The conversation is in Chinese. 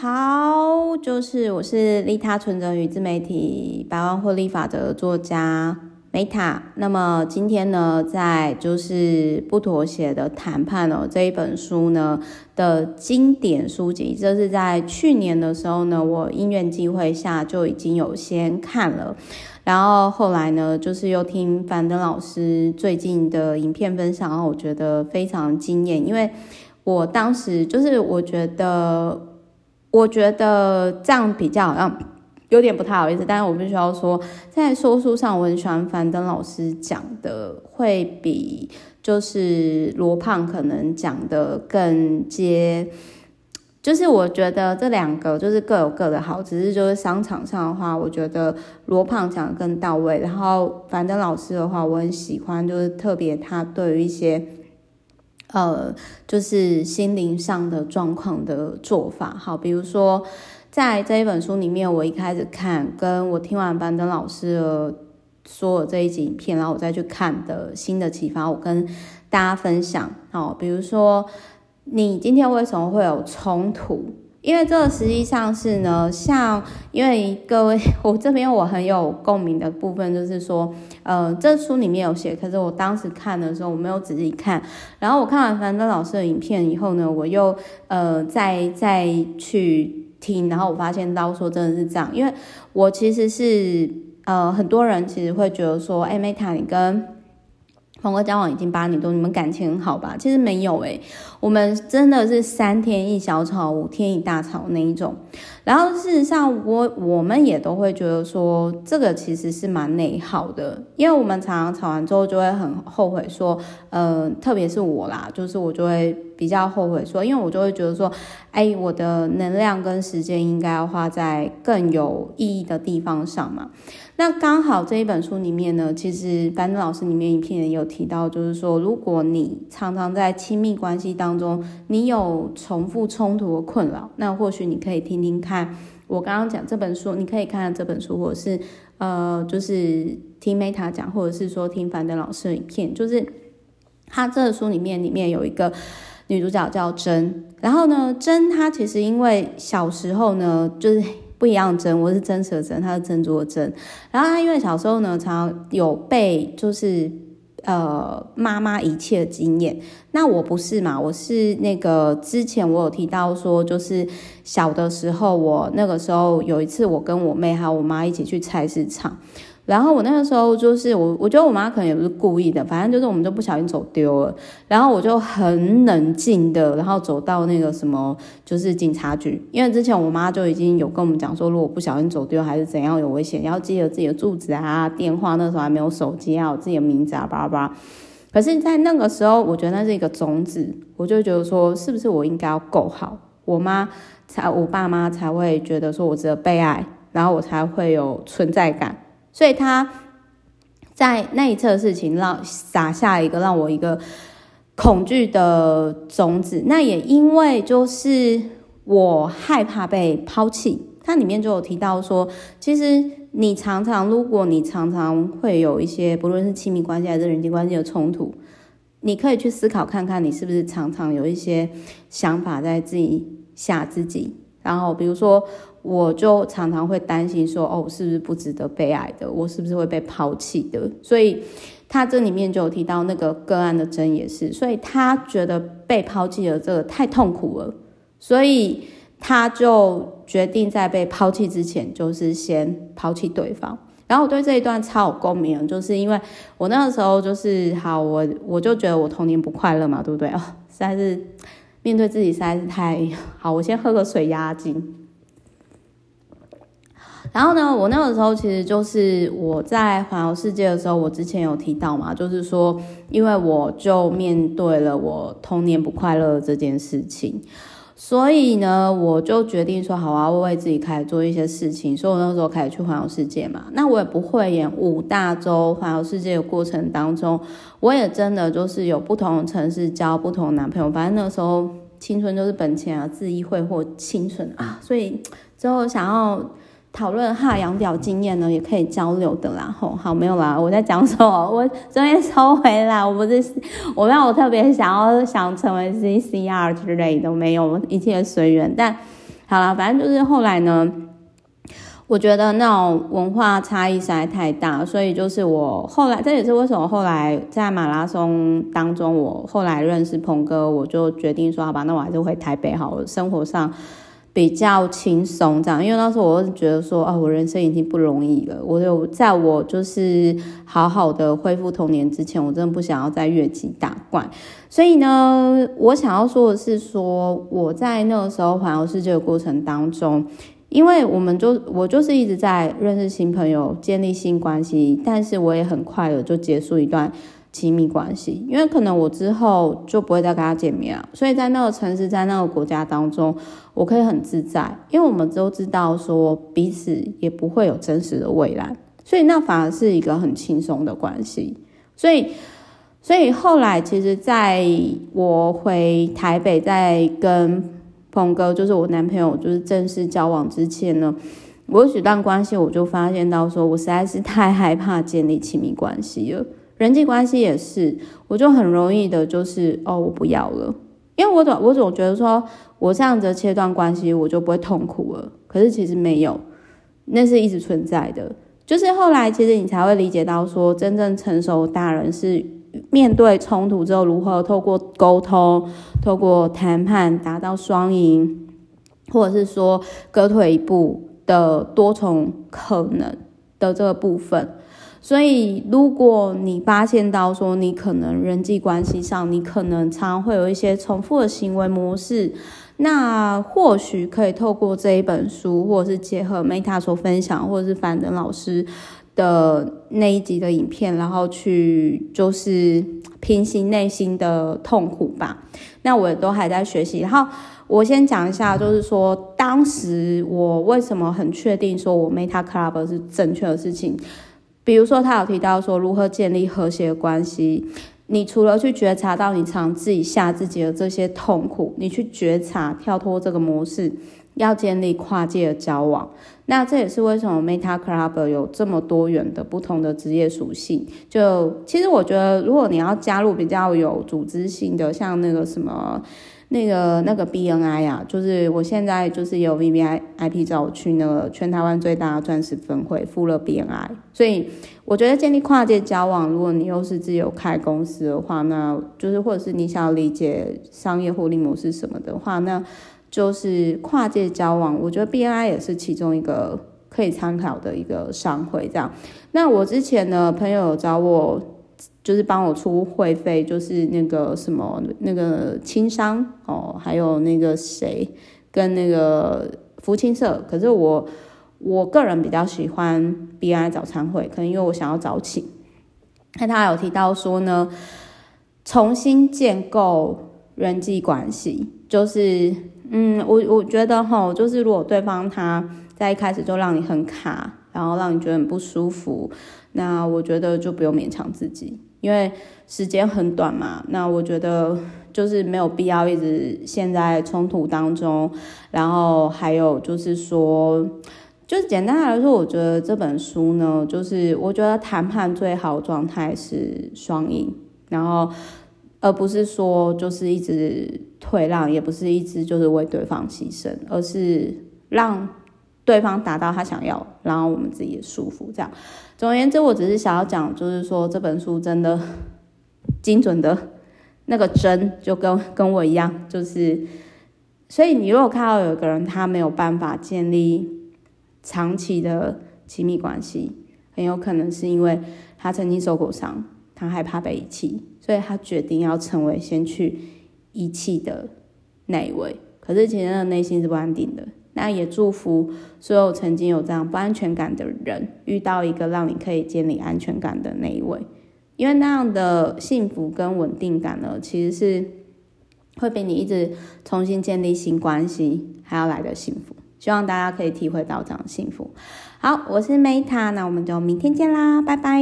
好，就是我是利他存折与自媒体百万获利法则的作家 Meta。那么今天呢，在就是不妥协的谈判哦这一本书呢的经典书籍，这是在去年的时候呢，我因缘际会下就已经有先看了，然后后来呢，就是又听樊登老师最近的影片分享，然后我觉得非常惊艳，因为。我当时就是，我觉得，我觉得这样比较好像有点不太好意思，但是我必须要说，在说书上，我很喜欢樊登老师讲的，会比就是罗胖可能讲的更接，就是我觉得这两个就是各有各的好，只是就是商场上的话，我觉得罗胖讲的更到位，然后樊登老师的话，我很喜欢，就是特别他对于一些。呃，就是心灵上的状况的做法，好，比如说在这一本书里面，我一开始看，跟我听完班登老师的说的这一集影片，然后我再去看的新的启发，我跟大家分享。好，比如说你今天为什么会有冲突？因为这个实际上是呢，像因为各位，我这边我很有共鸣的部分就是说，呃，这书里面有写，可是我当时看的时候我没有仔细看，然后我看完樊登老师的影片以后呢，我又呃再再去听，然后我发现到说真的是这样，因为我其实是呃很多人其实会觉得说，哎，Meta 你跟朋哥交往已经八年多，你们感情很好吧？其实没有诶、我们真的是三天一小吵，五天一大吵那一种。然后事实上，我我们也都会觉得说，这个其实是蛮内耗的，因为我们常常吵完之后就会很后悔，说，呃，特别是我啦，就是我就会比较后悔说，因为我就会觉得说，哎，我的能量跟时间应该要花在更有意义的地方上嘛。那刚好这一本书里面呢，其实樊登老师里面影片也有提到，就是说，如果你常常在亲密关系当中，你有重复冲突的困扰，那或许你可以听听看我刚刚讲这本书，你可以看看这本书，或者是呃，就是听 Meta 讲，或者是说听樊登老师的影片，就是他这个书里面里面有一个女主角叫真，然后呢，真她其实因为小时候呢，就是。不一样针，我是真实的真，他是珍珠的珍。然后他因为小时候呢，常常有被就是呃妈妈遗弃的经验。那我不是嘛，我是那个之前我有提到说，就是小的时候，我那个时候有一次，我跟我妹还有我妈一起去菜市场。然后我那个时候就是我，我觉得我妈可能也不是故意的，反正就是我们就不小心走丢了。然后我就很冷静的，然后走到那个什么，就是警察局，因为之前我妈就已经有跟我们讲说，如果不小心走丢还是怎样有危险，要记得自己的住址啊、电话，那时候还没有手机啊，有自己的名字啊，叭叭。可是，在那个时候，我觉得那是一个种子，我就觉得说，是不是我应该要够好，我妈才，我爸妈才会觉得说我值得被爱，然后我才会有存在感。所以他在那一侧的事情让撒下一个让我一个恐惧的种子。那也因为就是我害怕被抛弃，它里面就有提到说，其实你常常，如果你常常会有一些不论是亲密关系还是人际关系的冲突，你可以去思考看看，你是不是常常有一些想法在自己吓自己。然后比如说。我就常常会担心说，哦，是不是不值得被爱的？我是不是会被抛弃的？所以他这里面就有提到那个个案的真也是，所以他觉得被抛弃的这个太痛苦了，所以他就决定在被抛弃之前，就是先抛弃对方。然后我对这一段超有共鸣，就是因为我那个时候就是好，我我就觉得我童年不快乐嘛，对不对？哦，实在是面对自己实在是太好，我先喝个水压惊。然后呢，我那个时候其实就是我在环游世界的时候，我之前有提到嘛，就是说，因为我就面对了我童年不快乐这件事情，所以呢，我就决定说，好啊，我为自己开始做一些事情，所以我那时候开始去环游世界嘛。那我也不会演五大洲环游世界的过程当中，我也真的就是有不同城市交不同男朋友，反正那时候青春就是本钱啊，恣意挥霍青春啊，所以之后想要。讨论哈洋表经验呢，也可以交流的啦。吼，好，没有啦，我在讲什么？我这边收回来，我不是，我没有特别想要想成为 CCR 之类的，没有，一切随缘。但好了，反正就是后来呢，我觉得那种文化差异实在太大，所以就是我后来，这也是为什么后来在马拉松当中，我后来认识鹏哥，我就决定说，好吧，那我还是回台北好了，生活上。比较轻松这样，因为那时候我是觉得说，啊，我人生已经不容易了。我有在我就是好好的恢复童年之前，我真的不想要再越级打怪。所以呢，我想要说的是说，我在那个时候环游世界的过程当中，因为我们就我就是一直在认识新朋友，建立新关系，但是我也很快的就结束一段。亲密关系，因为可能我之后就不会再跟他见面了，所以在那个城市，在那个国家当中，我可以很自在，因为我们都知道说彼此也不会有真实的未来，所以那反而是一个很轻松的关系。所以，所以后来其实在我回台北，在跟鹏哥，就是我男朋友，就是正式交往之前呢，我有几段关系，我就发现到说我实在是太害怕建立亲密关系了。人际关系也是，我就很容易的，就是哦，我不要了，因为我总我总觉得说，我这样子切断关系，我就不会痛苦了。可是其实没有，那是一直存在的。就是后来，其实你才会理解到说，真正成熟大人是面对冲突之后，如何透过沟通、透过谈判达到双赢，或者是说各退一步的多重可能的这个部分。所以，如果你发现到说你可能人际关系上，你可能常会有一些重复的行为模式，那或许可以透过这一本书，或者是结合 Meta 所分享，或者是樊登老师的那一集的影片，然后去就是平息内心的痛苦吧。那我也都还在学习。然后我先讲一下，就是说当时我为什么很确定说我 Meta Club 是正确的事情。比如说，他有提到说如何建立和谐关系。你除了去觉察到你常自己吓自己的这些痛苦，你去觉察跳脱这个模式，要建立跨界的交往。那这也是为什么 Meta Club 有这么多元的不同的职业属性。就其实我觉得，如果你要加入比较有组织性的，像那个什么。那个那个 BNI 啊，就是我现在就是有 VVIP 找我去那个全台湾最大的钻石分会，富乐 BNI。所以我觉得建立跨界交往，如果你又是自由开公司的话，那就是或者是你想要理解商业获利模式什么的话，那就是跨界交往。我觉得 BNI 也是其中一个可以参考的一个商会。这样，那我之前呢，朋友找我。就是帮我出会费，就是那个什么那个轻商哦，还有那个谁跟那个福清社。可是我我个人比较喜欢 B I 早餐会，可能因为我想要早起。那他有提到说呢，重新建构人际关系，就是嗯，我我觉得哈，就是如果对方他在一开始就让你很卡，然后让你觉得很不舒服，那我觉得就不用勉强自己。因为时间很短嘛，那我觉得就是没有必要一直陷在冲突当中。然后还有就是说，就是简单来说，我觉得这本书呢，就是我觉得谈判最好状态是双赢，然后而不是说就是一直退让，也不是一直就是为对方牺牲，而是让对方达到他想要，然后我们自己也舒服，这样。总而言之，我只是想要讲，就是说这本书真的精准的那个针，就跟跟我一样，就是，所以你如果看到有一个人他没有办法建立长期的亲密关系，很有可能是因为他曾经受过伤，他害怕被遗弃，所以他决定要成为先去遗弃的那一位。可是其实他的内心是不安定的。那也祝福所有曾经有这样不安全感的人，遇到一个让你可以建立安全感的那一位，因为那样的幸福跟稳定感呢，其实是会比你一直重新建立新关系还要来的幸福。希望大家可以体会到这样的幸福。好，我是 Meta，那我们就明天见啦，拜拜。